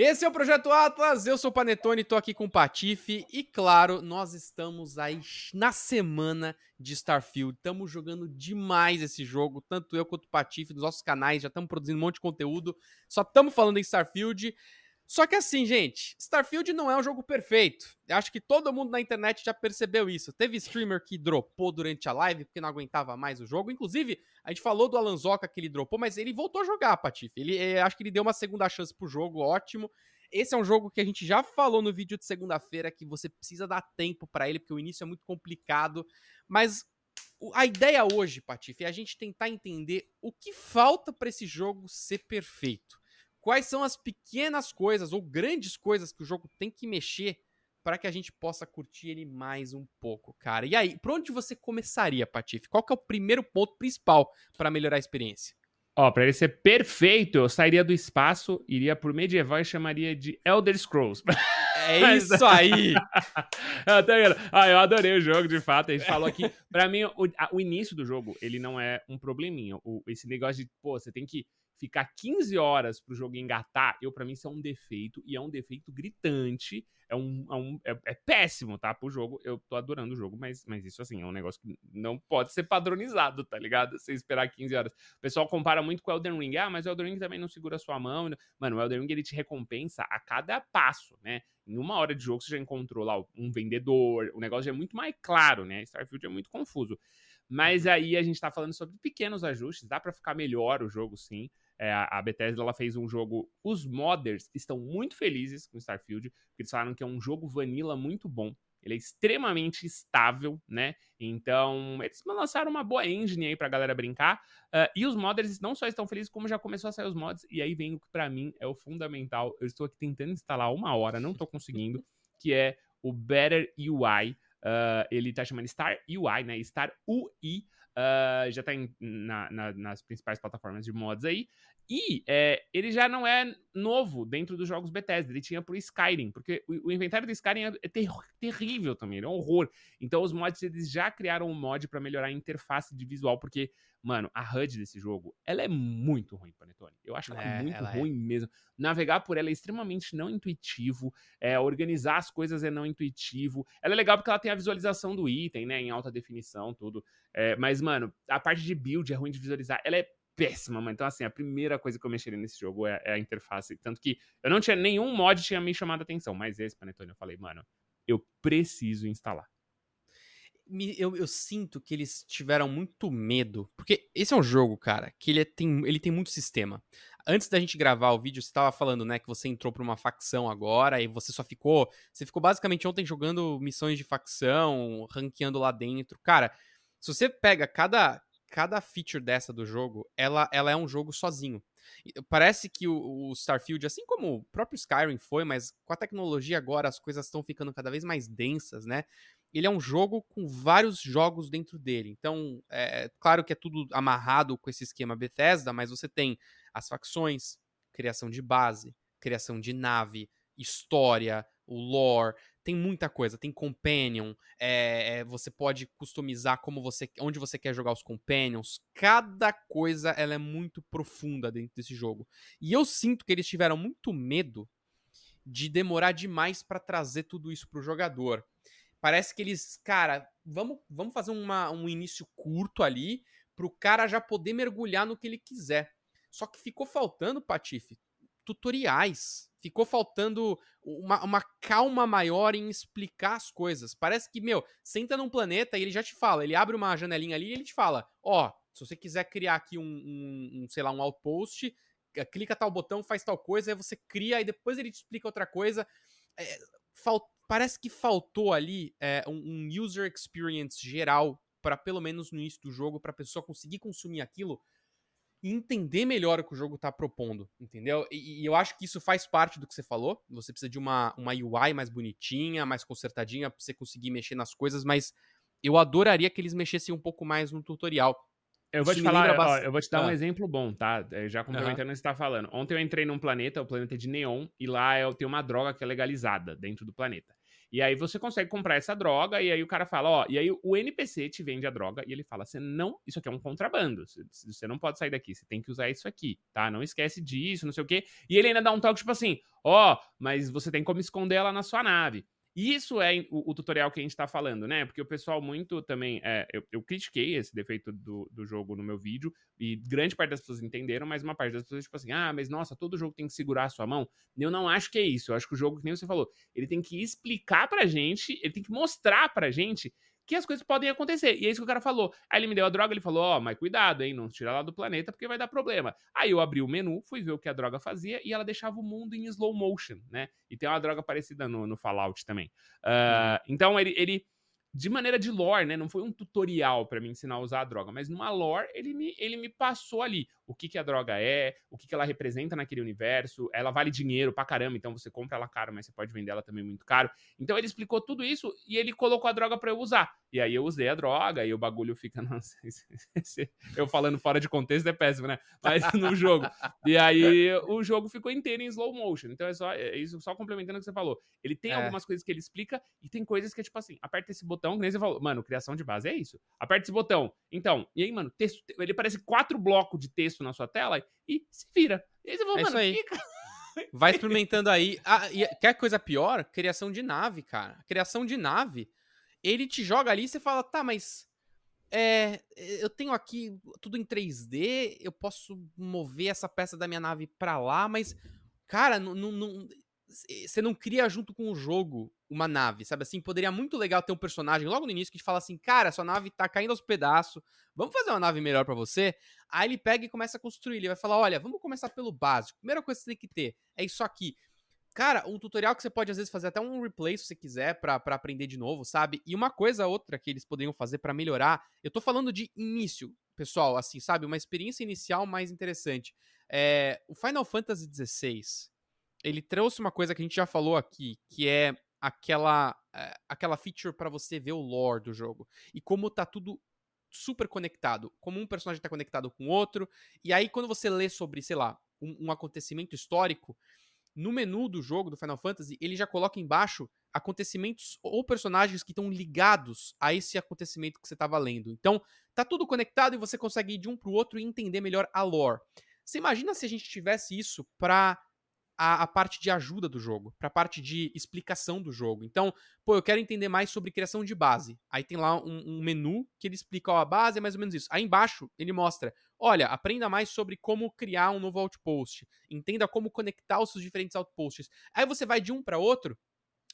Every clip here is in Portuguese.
Esse é o Projeto Atlas, eu sou o Panetone, tô aqui com o Patife e claro, nós estamos aí na semana de Starfield. Estamos jogando demais esse jogo, tanto eu quanto o Patife, dos nossos canais, já estamos produzindo um monte de conteúdo, só estamos falando em Starfield. Só que assim, gente, Starfield não é um jogo perfeito. Eu acho que todo mundo na internet já percebeu isso. Teve streamer que dropou durante a live porque não aguentava mais o jogo. Inclusive, a gente falou do Alanzoca que ele dropou, mas ele voltou a jogar, Patife. Ele, é, acho que ele deu uma segunda chance pro jogo, ótimo. Esse é um jogo que a gente já falou no vídeo de segunda-feira que você precisa dar tempo para ele porque o início é muito complicado. Mas a ideia hoje, Patife, é a gente tentar entender o que falta para esse jogo ser perfeito quais são as pequenas coisas ou grandes coisas que o jogo tem que mexer para que a gente possa curtir ele mais um pouco, cara. E aí, por onde você começaria, Patife? Qual que é o primeiro ponto principal para melhorar a experiência? Ó, para ele ser perfeito, eu sairia do espaço, iria pro medieval e chamaria de Elder Scrolls. É isso aí! ah, eu adorei o jogo, de fato. A gente falou aqui. Pra mim, o, a, o início do jogo, ele não é um probleminha. O, esse negócio de, pô, você tem que ficar 15 horas pro jogo engatar, eu para mim isso é um defeito e é um defeito gritante. É um, é, um é, é, péssimo, tá? Pro jogo. Eu tô adorando o jogo, mas, mas isso assim é um negócio que não pode ser padronizado, tá ligado? Você esperar 15 horas. O pessoal compara muito com o Elden Ring. Ah, mas o Elden Ring também não segura a sua mão. Mano, o Elden Ring ele te recompensa a cada passo, né? Em uma hora de jogo você já encontrou lá um vendedor, o negócio já é muito mais claro, né? Starfield é muito confuso. Mas uhum. aí a gente tá falando sobre pequenos ajustes, dá para ficar melhor o jogo sim. É, a Bethesda ela fez um jogo. Os modders estão muito felizes com Starfield, porque eles falaram que é um jogo vanilla muito bom. Ele é extremamente estável, né? Então, eles lançaram uma boa engine aí pra galera brincar. Uh, e os modders não só estão felizes, como já começou a sair os mods. E aí vem o que pra mim é o fundamental. Eu estou aqui tentando instalar uma hora, não tô conseguindo, que é o Better UI. Uh, ah, ele tá chamando Star UI, né? Star UI. Uh, já tá na, nas principais plataformas de mods aí. E é, ele já não é novo dentro dos jogos Bethesda. Ele tinha pro Skyrim, porque o, o inventário do Skyrim é, é ter, terrível também, é um horror. Então os mods, eles já criaram um mod para melhorar a interface de visual, porque, mano, a HUD desse jogo, ela é muito ruim, Panetone. Eu acho ela é, muito ela é. ruim é. mesmo. Navegar por ela é extremamente não intuitivo, é, organizar as coisas é não intuitivo. Ela é legal porque ela tem a visualização do item, né, em alta definição, tudo. É, mas, mano, a parte de build é ruim de visualizar. Ela é péssima, mano. Então, assim, a primeira coisa que eu mexeria nesse jogo é, é, a interface. Tanto que eu não tinha nenhum mod tinha me chamado a atenção, mas esse, Panetone, eu falei, mano, eu preciso instalar. Eu, eu, sinto que eles tiveram muito medo. Porque esse é um jogo, cara, que ele, é, tem, ele tem muito sistema. Antes da gente gravar o vídeo, você estava falando, né, que você entrou pra uma facção agora e você só ficou. Você ficou basicamente ontem jogando missões de facção, ranqueando lá dentro. Cara, se você pega cada, cada feature dessa do jogo, ela, ela é um jogo sozinho. Parece que o, o, Starfield, assim como o próprio Skyrim foi, mas com a tecnologia agora as coisas estão ficando cada vez mais densas, né? Ele é um jogo com vários jogos dentro dele. Então, é claro que é tudo amarrado com esse esquema Bethesda, mas você tem as facções, criação de base, criação de nave, história, o lore, tem muita coisa. Tem companion, é, você pode customizar como você, onde você quer jogar os companions. Cada coisa ela é muito profunda dentro desse jogo. E eu sinto que eles tiveram muito medo de demorar demais para trazer tudo isso pro jogador. Parece que eles, cara, vamos, vamos fazer uma, um início curto ali pro cara já poder mergulhar no que ele quiser. Só que ficou faltando, Patife, tutoriais ficou faltando uma, uma, calma maior em explicar as coisas. Parece que, meu, senta num planeta e ele já te fala, ele abre uma janelinha ali e ele te fala, ó, oh, se você quiser criar aqui um, um, um, sei lá, um outpost, eh, clica tal botão, faz tal coisa, aí você cria e depois ele te explica outra coisa. É, fal parece que faltou ali é, um, um user experience geral para pelo menos no início do jogo, para a pessoa conseguir consumir aquilo e entender melhor o que o jogo está propondo, entendeu? E, e, eu acho que isso faz parte do que você falou. Você precisa de uma, uma UI mais bonitinha, mais consertadinha, para você conseguir mexer nas coisas, mas eu adoraria que eles mexessem um pouco mais no tutorial. Eu vou te falar, ó, eu vou te dar ah. um exemplo bom, tá? É, já complementando uhum. o que você tá falando. Ontem eu entrei num planeta, o planeta de Neon, e lá eu tenho uma droga que é legalizada dentro do planeta. E aí você consegue comprar essa droga, e aí o cara fala, ó, e aí o NPC te vende a droga, e ele fala, você não, isso aqui é um contrabando, você não pode sair daqui, você tem que usar isso aqui, tá? Não esquece disso, não sei o quê. E ele ainda dá um toque, tipo assim, ó, mas você tem como esconder ela na sua nave. Isso é o, o, tutorial que a gente está falando, né? Porque o pessoal muito também. É, eu, eu, critiquei esse defeito do, do jogo no meu vídeo, e grande parte das pessoas entenderam, mas uma parte das pessoas, tipo assim, ah, mas nossa, todo jogo tem que segurar a sua mão. Eu não acho que é isso. Eu acho que o jogo, que nem você falou, ele tem que explicar pra gente, ele tem que mostrar pra gente que as coisas podem acontecer. E é isso que o cara falou. Aí ele me deu a droga, ele falou: Ó, oh, mas cuidado, hein? Não tira ela do planeta porque vai dar problema. Aí eu abri o menu, fui ver o que a droga fazia e ela deixava o mundo em slow motion, né? E tem uma droga parecida no, no Fallout também. Uh, então ele, ele de maneira de lore, né? Não foi um tutorial para me ensinar a usar a droga, mas numa lore ele me, ele me passou ali o que, que a droga é, o que, que ela representa naquele universo. Ela vale dinheiro pra caramba, então você compra ela caro, mas você pode vender ela também muito caro. Então ele explicou tudo isso e ele colocou a droga para eu usar. E aí eu usei a droga e o bagulho fica. Nossa, eu falando fora de contexto é péssimo, né? Mas no jogo. E aí o jogo ficou inteiro em slow motion. Então é só é isso, só complementando o que você falou. Ele tem é. algumas coisas que ele explica e tem coisas que é tipo assim: aperta esse botão, que nem você falou. Mano, criação de base é isso. Aperta esse botão. Então, e aí, mano, texto, ele parece quatro blocos de texto na sua tela e se vira. E aí você fala, é mano, isso aí. Vai experimentando aí. Ah, e quer coisa pior? Criação de nave, cara. Criação de nave ele te joga ali e você fala, tá, mas. É, eu tenho aqui tudo em 3D, eu posso mover essa peça da minha nave pra lá, mas, cara, não, não, você não cria junto com o jogo uma nave, sabe assim? Poderia muito legal ter um personagem logo no início que te fala assim, cara, sua nave tá caindo aos pedaços, vamos fazer uma nave melhor para você? Aí ele pega e começa a construir, ele vai falar, olha, vamos começar pelo básico, primeira coisa que você tem que ter é isso aqui. Cara, um tutorial que você pode às vezes fazer até um replay se você quiser para aprender de novo, sabe? E uma coisa outra que eles poderiam fazer para melhorar, eu tô falando de início, pessoal, assim, sabe? Uma experiência inicial mais interessante. É, o Final Fantasy XVI, ele trouxe uma coisa que a gente já falou aqui, que é aquela é, aquela feature para você ver o lore do jogo e como tá tudo super conectado, como um personagem tá conectado com o outro, e aí quando você lê sobre, sei lá, um, um acontecimento histórico, no menu do jogo do Final Fantasy, ele já coloca embaixo acontecimentos ou personagens que estão ligados a esse acontecimento que você estava lendo. Então, tá tudo conectado e você consegue ir de um pro outro e entender melhor a lore. Você imagina se a gente tivesse isso pra a, a parte de ajuda do jogo, pra parte de explicação do jogo. Então, pô, eu quero entender mais sobre criação de base. Aí tem lá um, um menu que ele explica, ó, a base é mais ou menos isso. Aí embaixo ele mostra, olha, aprenda mais sobre como criar um novo outpost. Entenda como conectar os seus diferentes outposts. Aí você vai de um para outro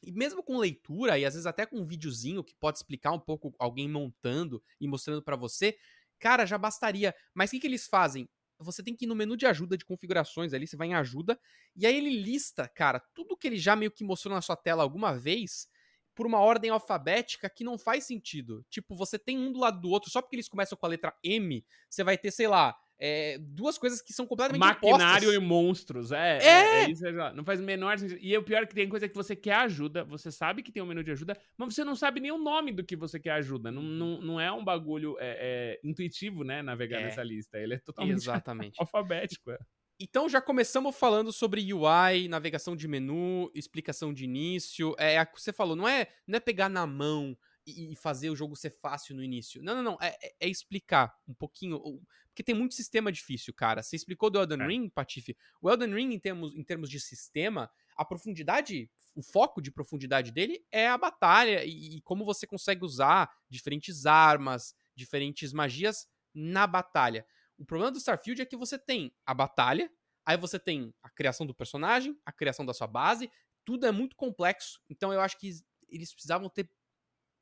e mesmo com leitura, e às vezes até com um videozinho que pode explicar um pouco alguém montando e mostrando para você, cara, já bastaria. Mas o que, que eles fazem? Você tem que ir no menu de ajuda de configurações ali, você vai em ajuda, e aí ele lista, cara, tudo que ele já meio que mostrou na sua tela alguma vez, por uma ordem alfabética que não faz sentido. Tipo, você tem um do lado do outro, só porque eles começam com a letra M, você vai ter, sei lá, é, duas coisas que são completamente Maquinário e monstros, é. É! é, é isso, não faz o menor sentido. E o pior é que tem coisa que você quer ajuda, você sabe que tem um menu de ajuda, mas você não sabe nem o nome do que você quer ajuda. Não, não, não é um bagulho é, é intuitivo, né, navegar é. nessa lista. Ele é totalmente Exatamente. alfabético. É. Então já começamos falando sobre UI, navegação de menu, explicação de início. É, é você falou, não é, não é pegar na mão e fazer o jogo ser fácil no início. Não, não, não. É, é, é explicar um pouquinho. Porque tem muito sistema difícil, cara. Você explicou do Elden é. Ring, Patife? O Elden Ring, em termos, em termos de sistema, a profundidade, o foco de profundidade dele é a batalha e, e como você consegue usar diferentes armas, diferentes magias na batalha. O problema do Starfield é que você tem a batalha, aí você tem a criação do personagem, a criação da sua base, tudo é muito complexo. Então eu acho que eles precisavam ter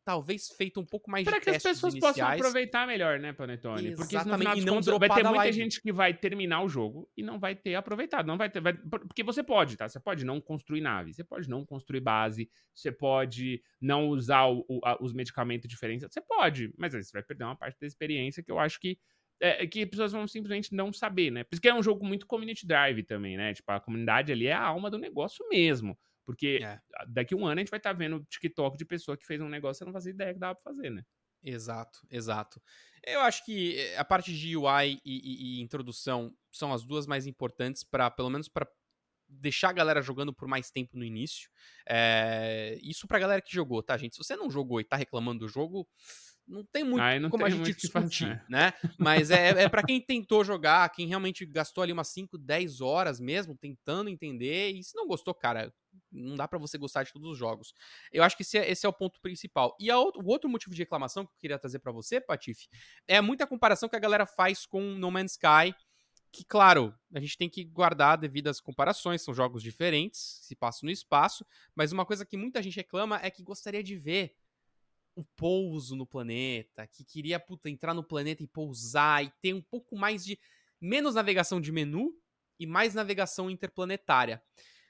talvez feito um pouco mais Para de que as pessoas iniciais. possam aproveitar melhor, né, Panetone? Porque no final e não contas, vai ter muita live. gente que vai terminar o jogo e não vai ter aproveitado, não vai ter, vai, porque você pode, tá? Você pode não construir nave, você pode não construir base, você pode não usar o, o, a, os medicamentos diferentes, você pode, mas aí você vai perder uma parte da experiência que eu acho que é, que as pessoas vão simplesmente não saber, né? Porque é um jogo muito community drive também, né? Tipo, a comunidade ali é a alma do negócio mesmo. Porque é. daqui a um ano a gente vai estar tá vendo TikTok de pessoa que fez um negócio e não fazia ideia que dava pra fazer, né? Exato, exato. Eu acho que eh, a parte de UI e, e, e introdução são as duas mais importantes para, pelo menos para deixar a galera jogando por mais tempo no início. É, isso pra galera que jogou, tá, gente? Se você não jogou e tá reclamando do jogo, não tem muito não como a gente discutir, né? Mas é, é para quem tentou jogar, quem realmente gastou ali umas 5, 10 horas mesmo tentando entender. E se não gostou, cara, não dá pra você gostar de todos os jogos. Eu acho que esse é, esse é o ponto principal. E outro- o outro motivo de reclamação que eu queria trazer pra você, Patife, é muita comparação que a galera faz com No Man's Sky. Que, claro, a gente tem que guardar devidas comparações, são jogos diferentes, se passam no espaço, mas uma coisa que muita gente reclama é que gostaria de ver o pouso no planeta, que queria puta, entrar no planeta e pousar e ter um pouco mais de menos navegação de menu e mais navegação interplanetária.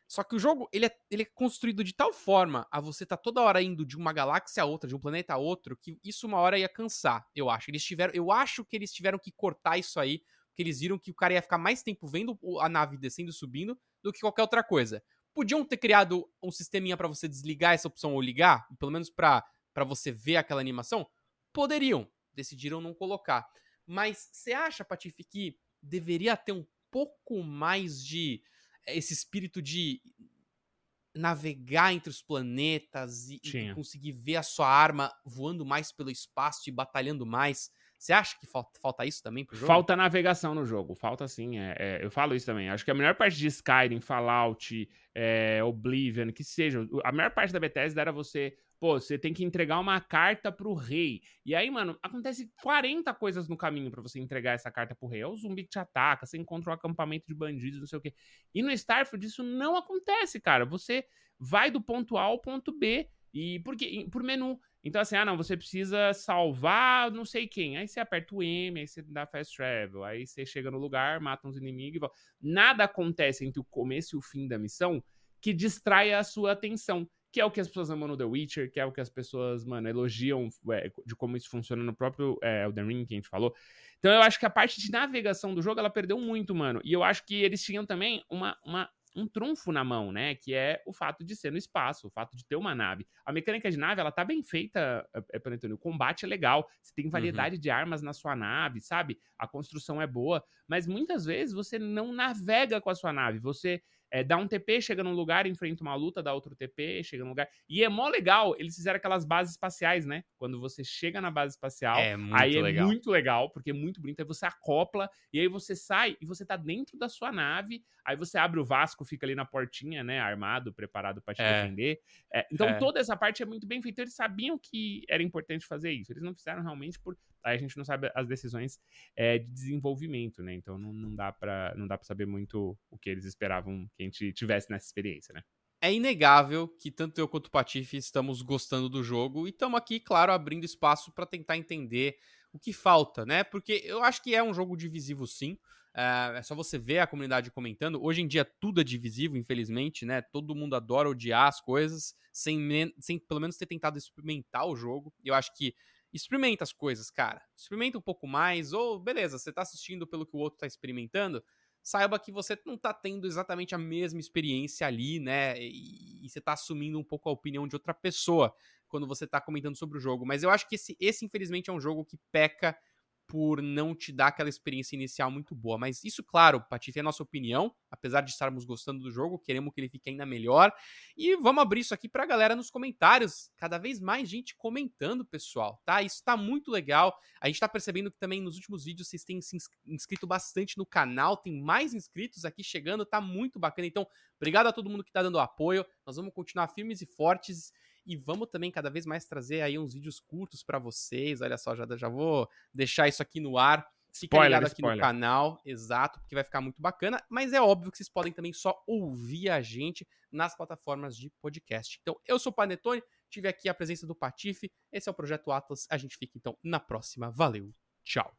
Só que o jogo ele é, ele é construído de tal forma a você tá toda hora indo de uma galáxia a outra, de um planeta a outro, que isso uma hora ia cansar, eu acho. Eles tiveram, eu acho que eles tiveram que cortar isso aí, porque eles viram que o cara ia ficar mais tempo vendo a nave descendo e subindo do que qualquer outra coisa. Podiam ter criado um sisteminha pra você desligar essa opção ou ligar, pelo menos para você ver aquela animação? Poderiam. Decidiram não colocar. Mas você acha, Patife, que deveria ter um pouco mais de esse espírito de navegar entre os planetas e, e conseguir ver a sua arma voando mais pelo espaço e batalhando mais? Você acha que falta, falta isso também pro jogo? Falta navegação no jogo, falta sim. é- é, eu falo isso também. Acho que a melhor parte de Skyrim, Fallout, é, Oblivion, que seja, a melhor parte da Bethesda era você, pô, você tem que entregar uma carta pro rei. E aí, mano, acontece 40 coisas no caminho pra você entregar essa carta pro rei. É o zumbi que te ataca, você encontra um acampamento de bandidos, não sei o quê. E no Starfield isso não acontece, cara. Você vai do ponto A ao ponto B e porque por menu. Então, assim, ah, não, você precisa salvar não sei quem. Aí você aperta o M, aí você dá fast travel. Aí você chega no lugar, mata uns inimigos e volta. Nada acontece entre o começo e o fim da missão que distraia a sua atenção. Que é o que as pessoas amam no The Witcher, que é o que as pessoas, mano, elogiam é, de como isso funciona no próprio é, Elden Ring, que a gente falou. Então eu acho que a parte de navegação do jogo, ela perdeu muito, mano. E eu acho que eles tinham também uma, uma, um trunfo na mão, né? Que é o fato de ser no espaço, o fato de ter uma nave. A mecânica de nave, ela tá bem feita, é, é, Panetone. O combate é legal, você tem variedade de armas na sua nave, sabe? A construção é boa, mas muitas vezes você não navega com a sua nave. Você é, dá um TP, chega num lugar, enfrenta uma luta, dá outro TP, chega num lugar. E é mó legal, eles fizeram aquelas bases espaciais, né? Quando você chega na base espacial, É muito aí é legal. muito legal, porque é muito bonito. Aí você acopla, e aí você sai e você tá dentro da sua nave. Aí você abre o Vasco, fica ali na portinha, né? Armado, preparado pra te É. defender. É, então É. toda essa parte é muito bem feita. Eles sabiam que era importante fazer isso. Eles não fizeram realmente por. Aí a gente não sabe as decisões é, de desenvolvimento, né? Então não, não dá pra, não dá para saber muito o que eles esperavam que a gente tivesse nessa experiência, né? É inegável que tanto eu quanto o Patife estamos gostando do jogo e estamos aqui, claro, abrindo espaço para tentar entender o que falta, né? Porque eu acho que é um jogo divisivo, sim. É é só você ver a comunidade comentando. Hoje em dia tudo é divisivo, infelizmente, né? Todo mundo adora odiar as coisas, sem, sem pelo menos ter tentado experimentar o jogo. Eu acho que experimenta as coisas, cara. Experimenta um pouco mais, ou beleza, você tá assistindo pelo que o outro tá experimentando. Saiba que você não tá tendo exatamente a mesma experiência ali, né? E, e você tá assumindo um pouco a opinião de outra pessoa quando você tá comentando sobre o jogo. Mas eu acho que esse, esse infelizmente, é um jogo que peca por não te dar aquela experiência inicial muito boa. Mas isso, claro, Patife, é a nossa opinião. Apesar de estarmos gostando do jogo, queremos que ele fique ainda melhor. E vamos abrir isso aqui pra galera nos comentários. Cada vez mais gente comentando, pessoal, tá? Isso tá muito legal. A gente tá percebendo que também nos últimos vídeos vocês têm se ins- inscrito bastante no canal. Tem mais inscritos aqui chegando, tá muito bacana. Então, obrigado a todo mundo que tá dando apoio. Nós vamos continuar firmes e fortes. E vamos também cada vez mais trazer aí uns vídeos curtos pra vocês. Olha só, já, já vou deixar isso aqui no ar. Fica Spoiler, ligado aqui no spoiler. canal, exato, porque vai ficar muito bacana. Mas é óbvio que vocês podem também só ouvir a gente nas plataformas de podcast. Então, eu sou o Panetone, tive aqui a presença do Patife. Esse é o Projeto Atlas. A gente fica então na próxima. Valeu, tchau.